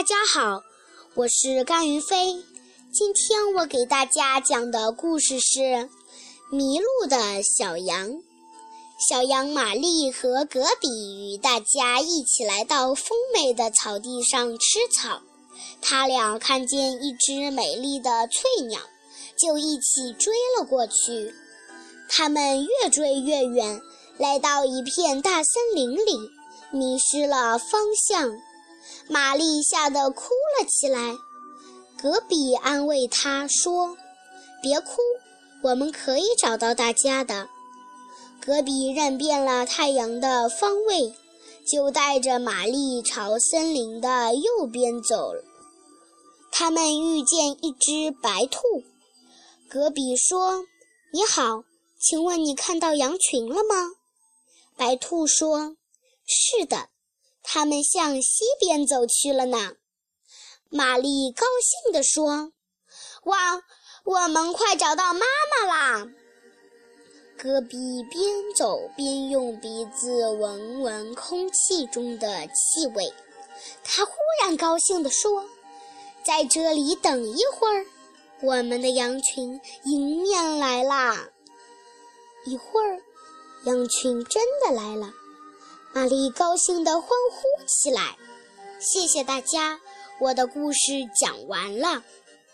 大家好，我是甘云飞。今天我给大家讲的故事是《迷路的小羊》。小羊玛丽和格比与大家一起来到丰美的草地上吃草。他俩看见一只美丽的翠鸟，就一起追了过去。他们越追越远，来到一片大森林里，迷失了方向。玛丽吓得哭了起来，格比安慰她说：“别哭，我们可以找到大家的。”格比认遍了太阳的方位，就带着玛丽朝森林的右边走。他们遇见一只白兔，格比说：“你好，请问你看到羊群了吗？”白兔说：“是的。”他们向西边走去了呢。玛丽高兴地说：“哇，我们快找到妈妈啦！”戈壁边走边用鼻子闻闻空气中的气味，他忽然高兴地说：“在这里等一会儿，我们的羊群迎面来啦！”一会儿，羊群真的来了。玛丽高兴地欢呼起来。谢谢大家，我的故事讲完了。